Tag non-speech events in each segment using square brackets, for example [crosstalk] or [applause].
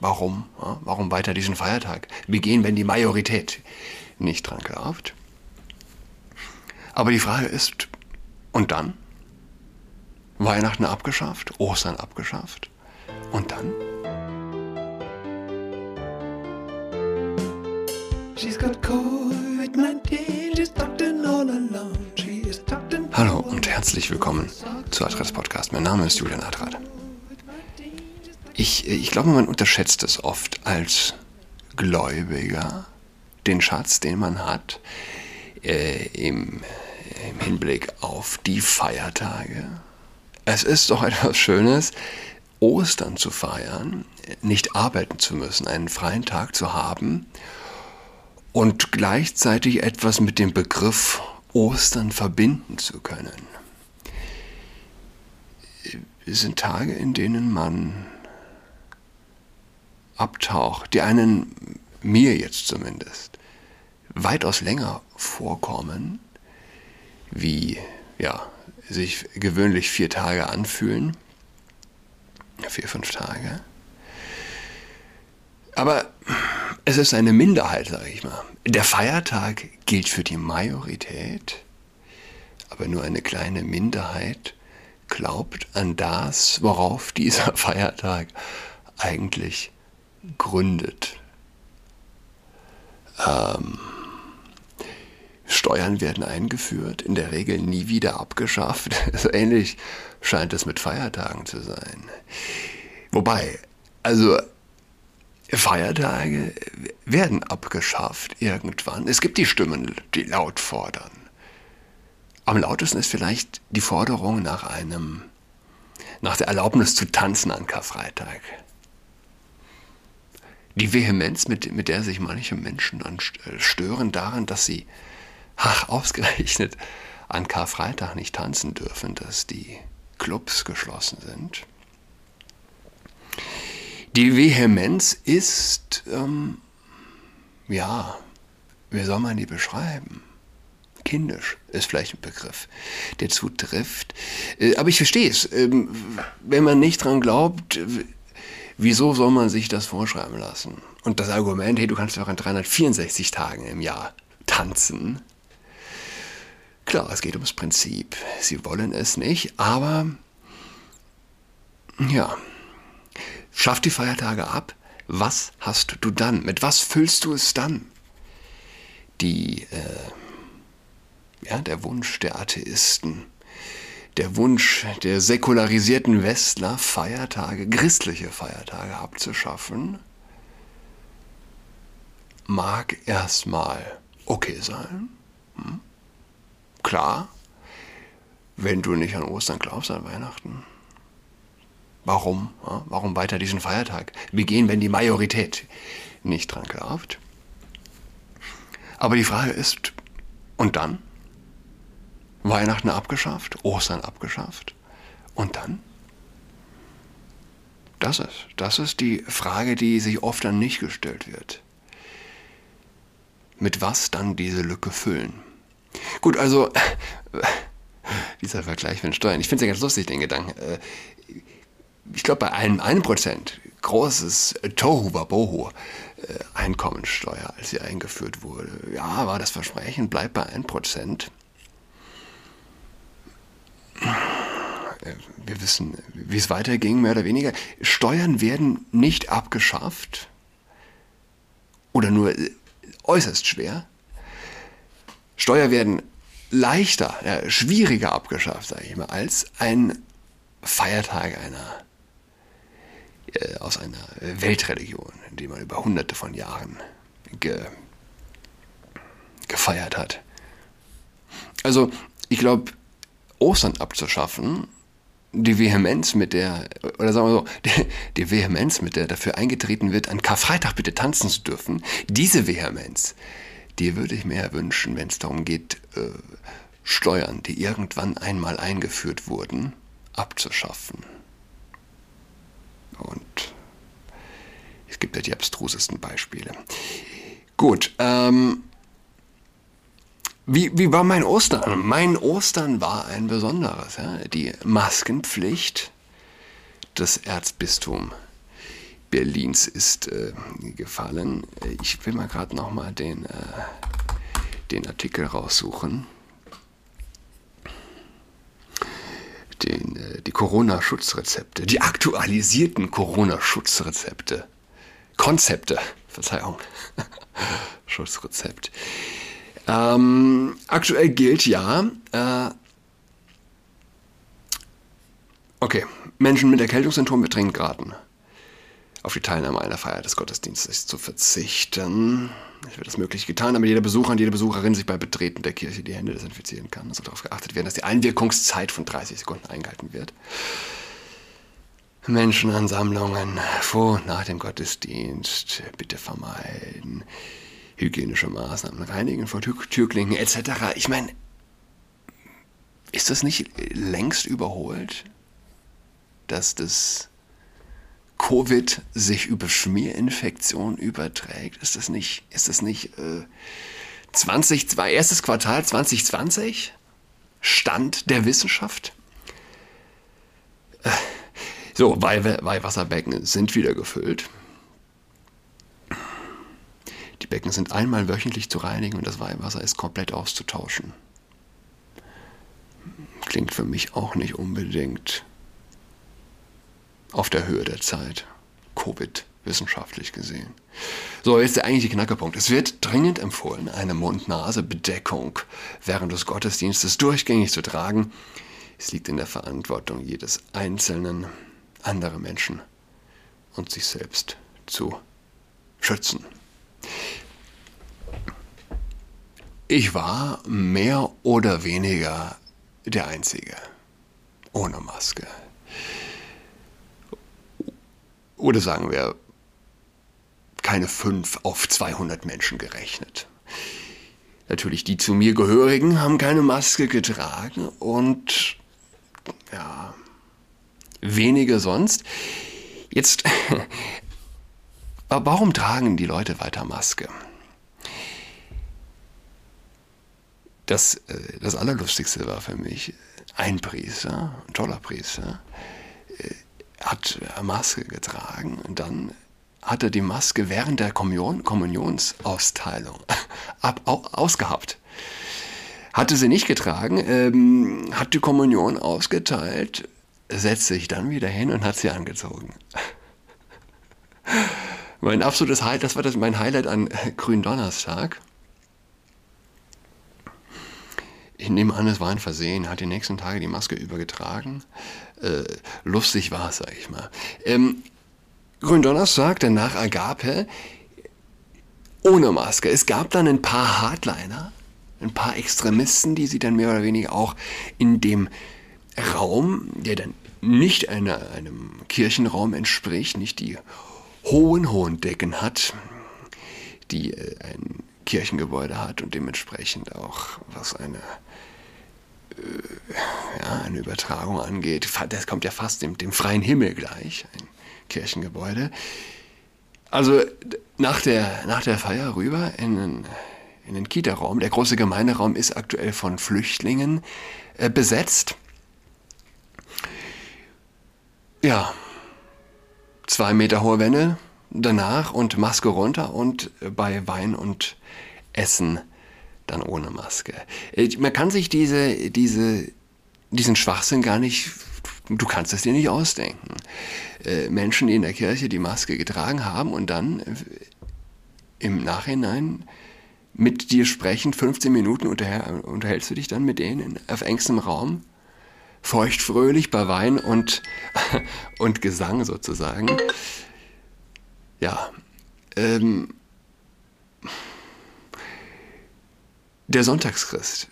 Warum? Ja, warum weiter diesen Feiertag begehen, wenn die Majorität nicht dran glaubt? Aber die Frage ist, und dann? Weihnachten abgeschafft, Ostern abgeschafft. Und dann? Hallo und herzlich willkommen zu Adress Podcast. Mein Name ist Julian Adrat. Ich, ich glaube, man unterschätzt es oft als Gläubiger, den Schatz, den man hat, äh, im, im Hinblick auf die Feiertage, es ist doch [laughs] etwas Schönes, Ostern zu feiern, nicht arbeiten zu müssen, einen freien Tag zu haben und gleichzeitig etwas mit dem Begriff Ostern verbinden zu können. Es sind Tage, in denen man abtaucht, die einen, mir jetzt zumindest, weitaus länger vorkommen, wie, ja, sich gewöhnlich vier Tage anfühlen. Vier, fünf Tage. Aber es ist eine Minderheit, sage ich mal. Der Feiertag gilt für die Majorität, aber nur eine kleine Minderheit glaubt an das, worauf dieser [laughs] Feiertag eigentlich gründet. Ähm, Steuern werden eingeführt, in der Regel nie wieder abgeschafft. [laughs] So ähnlich scheint es mit Feiertagen zu sein. Wobei, also Feiertage werden abgeschafft irgendwann. Es gibt die Stimmen, die laut fordern. Am lautesten ist vielleicht die Forderung nach einem, nach der Erlaubnis zu tanzen an Karfreitag. Die Vehemenz, mit, mit der sich manche Menschen dann stören daran, dass sie ach, [laughs] ausgerechnet an Karfreitag nicht tanzen dürfen, dass die Clubs geschlossen sind. Die Vehemenz ist, ähm, ja, wie soll man die beschreiben? Kindisch ist vielleicht ein Begriff, der zutrifft. Äh, aber ich verstehe es. Ähm, wenn man nicht dran glaubt, wieso soll man sich das vorschreiben lassen? Und das Argument, hey, du kannst doch an 364 Tagen im Jahr tanzen, Klar, es geht ums Prinzip. Sie wollen es nicht, aber ja, schaff die Feiertage ab. Was hast du dann? Mit was füllst du es dann? Die, äh, ja, der Wunsch der Atheisten, der Wunsch der säkularisierten Westler, Feiertage, christliche Feiertage abzuschaffen, mag erstmal okay sein. Hm? Klar, wenn du nicht an Ostern glaubst, an Weihnachten. Warum? Warum weiter diesen Feiertag begehen, wenn die Majorität nicht dran glaubt? Aber die Frage ist, und dann? Weihnachten abgeschafft, Ostern abgeschafft. Und dann? Das ist, das ist die Frage, die sich oft dann nicht gestellt wird. Mit was dann diese Lücke füllen? Gut, also [laughs] dieser Vergleich mit Steuern. Ich finde es ja ganz lustig, den Gedanken. Äh, ich glaube, bei einem 1% großes Tohu Wabohu äh, Einkommensteuer, als sie eingeführt wurde. Ja, war das Versprechen, bleibt bei 1%. Wir wissen, wie es weiterging, mehr oder weniger. Steuern werden nicht abgeschafft oder nur äußerst schwer. Steuer werden leichter, ja, schwieriger abgeschafft, sage ich mal, als ein Feiertag einer äh, aus einer Weltreligion, die man über hunderte von Jahren ge, gefeiert hat. Also, ich glaube, Ostern abzuschaffen, die Vehemenz, mit der, oder sagen wir so, die, die, Vehemenz, mit der dafür eingetreten wird, an Karfreitag bitte tanzen zu dürfen, diese Vehemenz, die würde ich mir wünschen, wenn es darum geht, äh, Steuern, die irgendwann einmal eingeführt wurden, abzuschaffen. Und es gibt ja die abstrusesten Beispiele. Gut, ähm, wie, wie war mein Ostern? Mein Ostern war ein besonderes. Ja? Die Maskenpflicht des Erzbistums Berlins ist äh, gefallen. Ich will mal gerade noch mal den, äh, den Artikel raussuchen. Den, äh, die Corona-Schutzrezepte, die aktualisierten Corona-Schutzrezepte. Konzepte, Verzeihung. [laughs] Schutzrezept. Ähm, aktuell gilt ja, äh, okay, Menschen mit Erkältungssymptomen dringend geraten auf die Teilnahme einer Feier des Gottesdienstes zu verzichten. Es wird das möglich getan, damit jeder Besucher und jede Besucherin sich bei Betreten der Kirche die Hände desinfizieren kann. Also darauf geachtet werden, dass die Einwirkungszeit von 30 Sekunden eingehalten wird. Menschenansammlungen vor nach dem Gottesdienst bitte vermeiden. Hygienische Maßnahmen reinigen vor Türklinken etc. Ich meine, ist das nicht längst überholt, dass das Covid sich über Schmierinfektion überträgt? Ist das nicht, ist das nicht äh, 20, erstes Quartal 2020? Stand der Wissenschaft? Äh, so, Weih Weihwasserbecken sind wieder gefüllt. Die Becken sind einmal wöchentlich zu reinigen und das Weihwasser ist komplett auszutauschen. Klingt für mich auch nicht unbedingt auf der Höhe der Zeit. Covid, wissenschaftlich gesehen. So, jetzt der eigentliche Knackerpunkt. Es wird dringend empfohlen, eine Mund-Nase-Bedeckung während des Gottesdienstes durchgängig zu tragen. Es liegt in der Verantwortung jedes Einzelnen, andere Menschen und sich selbst zu schützen. Ich war mehr oder weniger der Einzige ohne Maske. Oder sagen wir, keine 5 auf 200 Menschen gerechnet. Natürlich, die zu mir gehörigen haben keine Maske getragen und ja, wenige sonst. Jetzt, [laughs] warum tragen die Leute weiter Maske? Das, äh, das Allerlustigste war für mich ein Priester, ein toller Priester, hat Maske getragen und dann hat er die Maske während der Kommunion, Kommunionsaufteilung [laughs] ab, ausgehabt. Hatte sie nicht getragen, ähm, hat die Kommunion ausgeteilt, setzte sich dann wieder hin und hat sie angezogen. [laughs] mein absolutes Highlight, das war das mein Highlight an Gründonnerstag. Ich nehme an, es war ein Versehen, hat die nächsten Tage die Maske übergetragen. Äh, lustig war es, sag ich mal. Ähm, Gründonnerstag, danach Agape, ohne Maske. Es gab dann ein paar Hardliner, ein paar Extremisten, die sie dann mehr oder weniger auch in dem Raum, der dann nicht einer, einem Kirchenraum entspricht, nicht die hohen, hohen Decken hat, die äh, ein Kirchengebäude hat und dementsprechend auch was eine ja, eine Übertragung angeht, das kommt ja fast dem, dem freien Himmel gleich, ein Kirchengebäude. Also nach der, nach der Feier rüber in den, in den Kita-Raum. Der große Gemeinderaum ist aktuell von Flüchtlingen äh, besetzt. Ja, zwei Meter hohe Wände danach und Maske runter und bei Wein und Essen dann ohne Maske. Äh, man kann sich diese, diese, diesen Schwachsinn gar nicht, du kannst es dir nicht ausdenken. Äh, Menschen, die in der Kirche die Maske getragen haben und dann äh, im Nachhinein mit dir sprechen, 15 Minuten unterhältst du dich dann mit denen auf engstem Raum, feuchtfröhlich bei Wein und, [laughs] und Gesang sozusagen. Ja, ähm, der Sonntagschrist.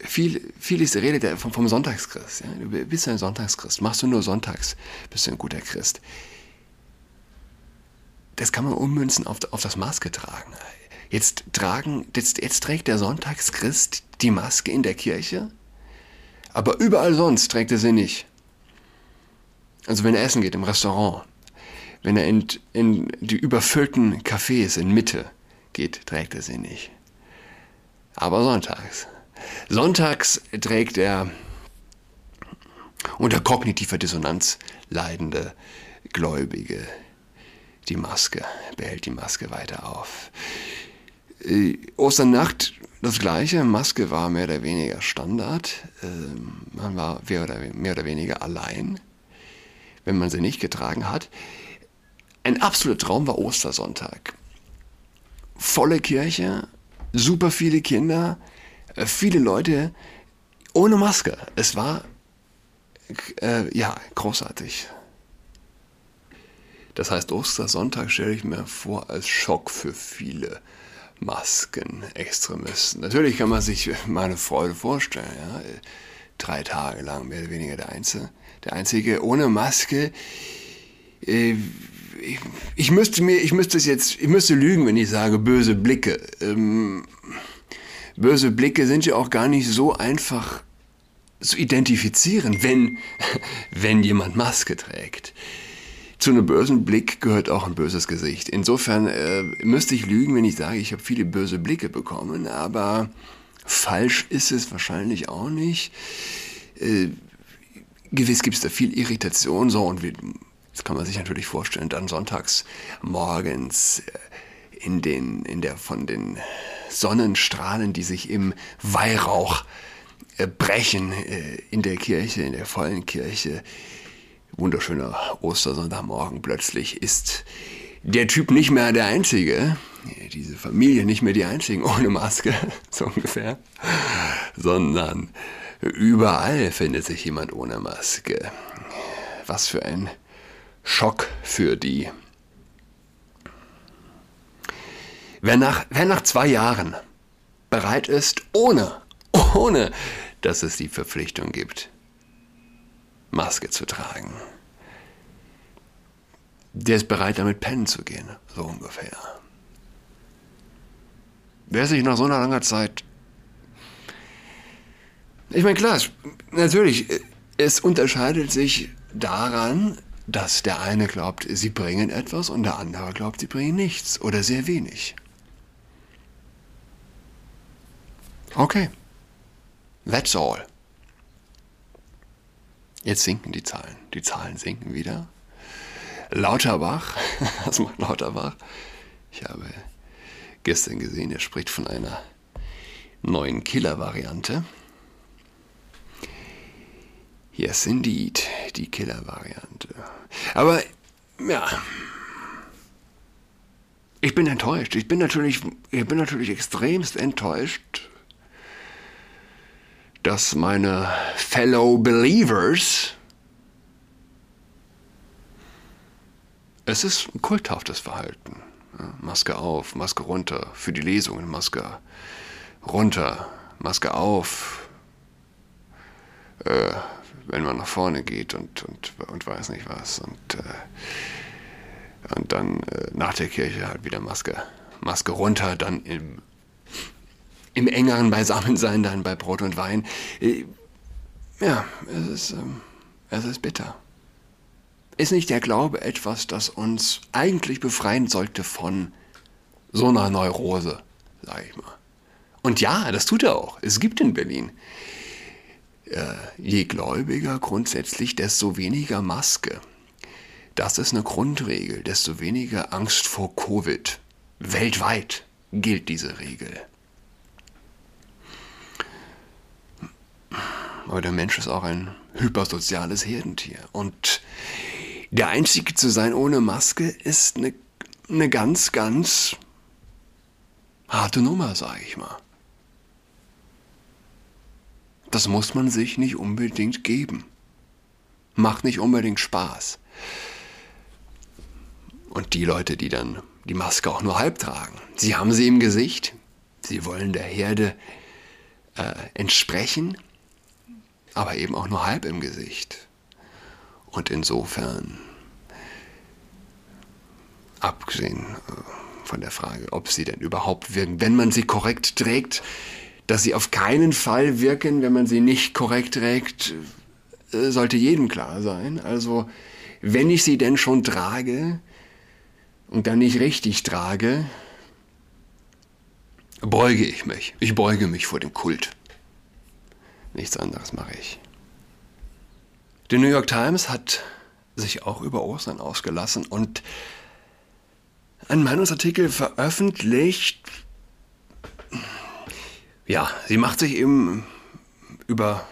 Viel, viel ist die Rede vom, vom Sonntagschrist. Ja? Du bist ein Sonntagschrist. Machst du nur sonntags, bist du ein guter Christ. Das kann man ummünzen auf, auf das Maske tragen. Jetzt, tragen jetzt, jetzt trägt der Sonntagschrist die Maske in der Kirche, aber überall sonst trägt er sie nicht. Also wenn er essen geht im Restaurant, wenn er in, in die überfüllten Cafés in Mitte geht, trägt er sie nicht aber sonntags. Sonntags trägt er unter kognitiver Dissonanz leidende Gläubige die Maske, behält die Maske weiter auf. Äh, Osternacht das gleiche, Maske war mehr oder weniger Standard. Ähm, man war mehr oder, mehr oder weniger allein, wenn man sie nicht getragen hat. Ein absoluter Traum war Ostersonntag. Volle Kirche, super viele Kinder, äh, viele Leute ohne Maske. Es war äh, ja großartig. Das heißt, Ostersonntag stelle ich mir vor als Schock für viele Maskenextremisten. Natürlich kann man sich meine Freude vorstellen. Ja? Drei Tage lang mehr oder weniger der Einzige, der Einzige ohne Maske. Äh, ich, ich, müsste mir, ich müsste es jetzt, ich müsste lügen, wenn ich sage böse Blicke. Ähm, böse Blicke sind ja auch gar nicht so einfach zu identifizieren, wenn, [laughs] wenn jemand Maske trägt. Zu einem bösen Blick gehört auch ein böses Gesicht. Insofern äh, müsste ich lügen, wenn ich sage, ich habe viele böse Blicke bekommen, aber falsch ist es wahrscheinlich auch nicht. Äh, gewiss gibt es da viel Irritation, so und wie, das kann man sich natürlich vorstellen, dann sonntags morgens äh, in, den, in der von den Sonnenstrahlen, die sich im Weihrauch äh, brechen äh, in der Kirche, in der vollen Kirche, wunderschöner Ostersonntagmorgen. Plötzlich ist der Typ nicht mehr der Einzige, diese Familie nicht mehr die Einzigen ohne Maske, [laughs] so ungefähr, sondern überall findet sich jemand ohne Maske. Was für ein Schock für die. Wer nach, wer nach zwei Jahren bereit ist, ohne, ohne, dass es die Verpflichtung gibt, Maske zu tragen. Der ist bereit, damit pennen zu gehen, so ungefähr. Wer sich nach so einer langer Zeit. Ich meine, klar, natürlich, es unterscheidet sich daran, dass der eine glaubt, sie bringen etwas und der andere glaubt, sie bringen nichts oder sehr wenig. Okay, that's all. Jetzt sinken die Zahlen. Die Zahlen sinken wieder. Lauterbach, [laughs] was macht Lauterbach? Ich habe gestern gesehen, er spricht von einer neuen Killer-Variante. Yes, indeed, die Killer-Variante. Aber, ja, ich bin enttäuscht. Ich bin natürlich, ich bin natürlich extremst enttäuscht dass meine Fellow Believers, es ist ein kulthaftes Verhalten. Maske auf, Maske runter, für die Lesungen Maske runter, Maske auf, äh, wenn man nach vorne geht und, und, und weiß nicht was. Und, äh, und dann äh, nach der Kirche halt wieder Maske, Maske runter, dann im im engeren Beisammensein dann bei Brot und Wein. Äh, ja, es ist, ähm, es ist bitter. Ist nicht der Glaube etwas, das uns eigentlich befreien sollte von so einer Neurose, sage ich mal. Und ja, das tut er auch. Es gibt in Berlin. Äh, je gläubiger grundsätzlich, desto weniger Maske. Das ist eine Grundregel. Desto weniger Angst vor Covid. Weltweit gilt diese Regel. Aber der Mensch ist auch ein hypersoziales Herdentier. Und der Einzige zu sein ohne Maske ist eine, eine ganz, ganz harte Nummer, sage ich mal. Das muss man sich nicht unbedingt geben. Macht nicht unbedingt Spaß. Und die Leute, die dann die Maske auch nur halb tragen, sie haben sie im Gesicht, sie wollen der Herde äh, entsprechen, aber eben auch nur halb im Gesicht. Und insofern, abgesehen äh, von der Frage, ob sie denn überhaupt wirken, wenn man sie korrekt trägt, dass sie auf keinen Fall wirken, wenn man sie nicht korrekt trägt, äh, sollte jedem klar sein. Also, wenn ich sie denn schon trage und dann nicht richtig trage, beuge ich mich. Ich beuge mich vor dem Kult. Nichts anderes mache ich. Die New York Times hat sich auch über Ostern ausgelassen und einen Meinungsartikel veröffentlicht. Ja, sie macht sich eben über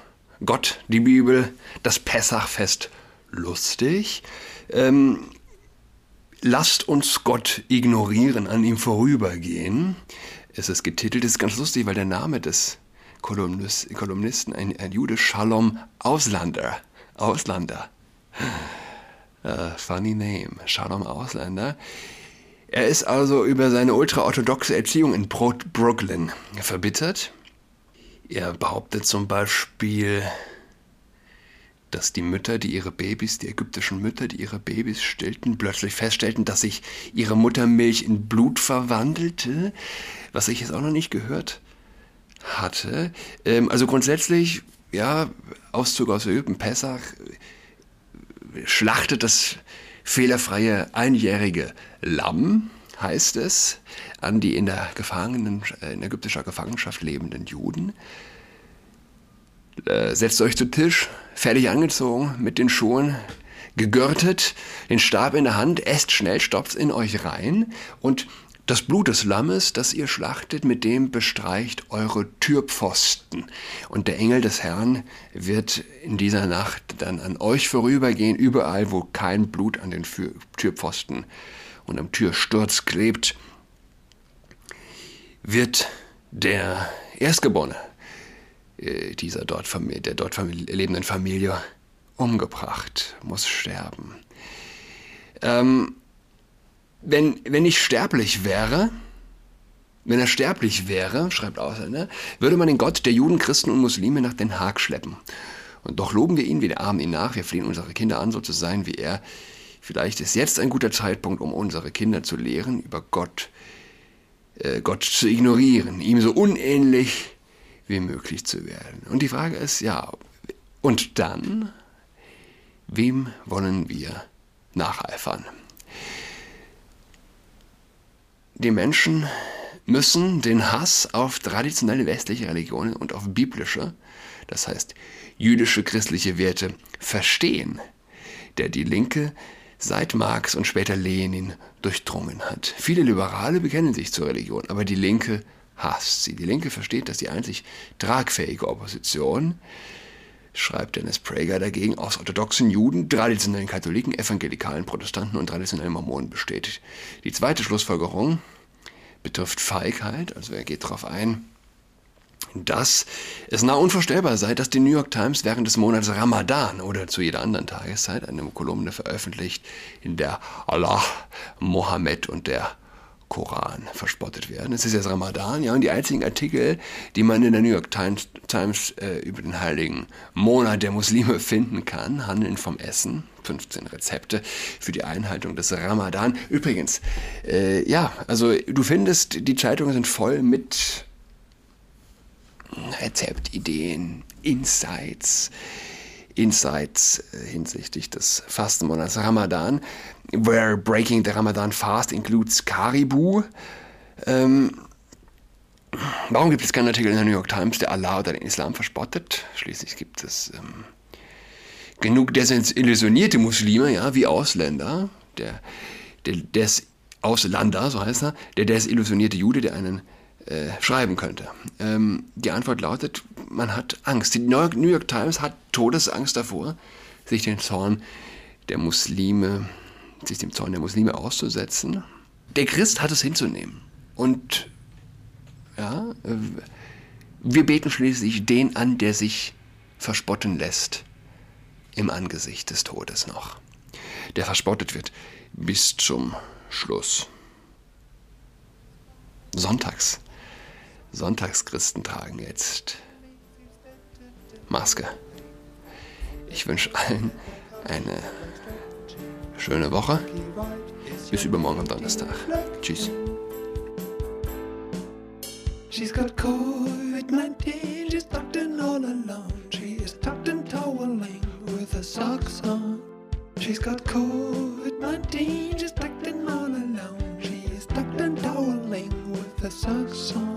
Gott, die Bibel, das Pessachfest lustig. Ähm, lasst uns Gott ignorieren, an ihm vorübergehen. Es ist getitelt, es ist ganz lustig, weil der Name des Kolumnisten, ein, ein Jude, Shalom Auslander. Auslander. Uh, funny name, Shalom Ausländer. Er ist also über seine ultraorthodoxe Erziehung in Brooklyn verbittert. Er behauptet zum Beispiel, dass die Mütter, die ihre Babys, die ägyptischen Mütter, die ihre Babys stillten, plötzlich feststellten, dass sich ihre Muttermilch in Blut verwandelte, was ich jetzt auch noch nicht gehört hatte. Ähm, also grundsätzlich, ja, Auszug aus Ägypten, Pessach, schlachtet das fehlerfreie einjährige Lamm, heißt es, an die in der Gefangenen, äh, in ägyptischer Gefangenschaft lebenden Juden. Äh, setzt euch zu Tisch, fertig angezogen, mit den Schuhen, gegürtet, den Stab in der Hand, esst schnell, stopft in euch rein und das Blut des Lammes, das ihr schlachtet, mit dem bestreicht eure Türpfosten. Und der Engel des Herrn wird in dieser Nacht dann an euch vorübergehen, überall, wo kein Blut an den Türpfosten und am Türsturz klebt, wird der Erstgeborene äh, dieser dort, der dort lebenden Familie umgebracht, muss sterben. Ähm, wenn, wenn ich sterblich wäre, wenn er sterblich wäre, schreibt Ausländer, würde man den Gott der Juden, Christen und Muslime nach Den Haag schleppen. Und doch loben wir ihn, wie der Armen ihn nach, wir flehen unsere Kinder an, so zu sein wie er. Vielleicht ist jetzt ein guter Zeitpunkt, um unsere Kinder zu lehren, über Gott, äh, Gott zu ignorieren, ihm so unähnlich wie möglich zu werden. Und die Frage ist, ja, und dann, wem wollen wir nacheifern? Die Menschen müssen den Hass auf traditionelle westliche Religionen und auf biblische, das heißt jüdische christliche Werte verstehen, der die Linke seit Marx und später Lenin durchdrungen hat. Viele Liberale bekennen sich zur Religion, aber die Linke hasst sie. Die Linke versteht, dass die einzig tragfähige Opposition, schreibt Dennis Prager dagegen, aus orthodoxen Juden, traditionellen Katholiken, evangelikalen Protestanten und traditionellen Mormonen besteht. Die zweite Schlussfolgerung betrifft Feigheit, also er geht darauf ein, dass es nah unvorstellbar sei, dass die New York Times während des Monats Ramadan oder zu jeder anderen Tageszeit eine Kolumne veröffentlicht, in der Allah, Mohammed und der Koran verspottet werden. Es ist jetzt Ramadan, ja, und die einzigen Artikel, die man in der New York Times, Times äh, über den heiligen Monat der Muslime finden kann, handeln vom Essen. 15 Rezepte für die Einhaltung des Ramadan. Übrigens, äh, ja, also du findest, die Zeitungen sind voll mit Rezeptideen, Insights, Insights äh, hinsichtlich des Fastenmonats Ramadan, where breaking the Ramadan fast includes Karibu. Ähm, warum gibt es keinen Artikel in der New York Times, der Allah oder den Islam verspottet? Schließlich gibt es ähm, genug desillusionierte Muslime, ja, wie Ausländer, der, der des Ausländer, so heißt er, der desillusionierte Jude, der einen äh, schreiben könnte. Ähm, die Antwort lautet, man hat Angst. Die New York, Times hat Todesangst davor, sich den Zorn der Muslime, sich dem Zorn der Muslime auszusetzen. Der Christ hat es hinzunehmen. Und ja, äh, wir beten schließlich den an, der sich verspotten lässt im Angesicht des Todes noch, der verspottet wird bis zum Schluss. Sonntags. Sonntagschristen tragen jetzt Maske. Ich wünsche allen eine schöne Woche. Bis übermorgen am Donnerstag. Tschüss. She's got COVID-19, she's tucked in all alone. She is tucked in toweling with her socks on. She's got COVID-19, she's tucked in all alone. She is tucked in toweling with her socks on.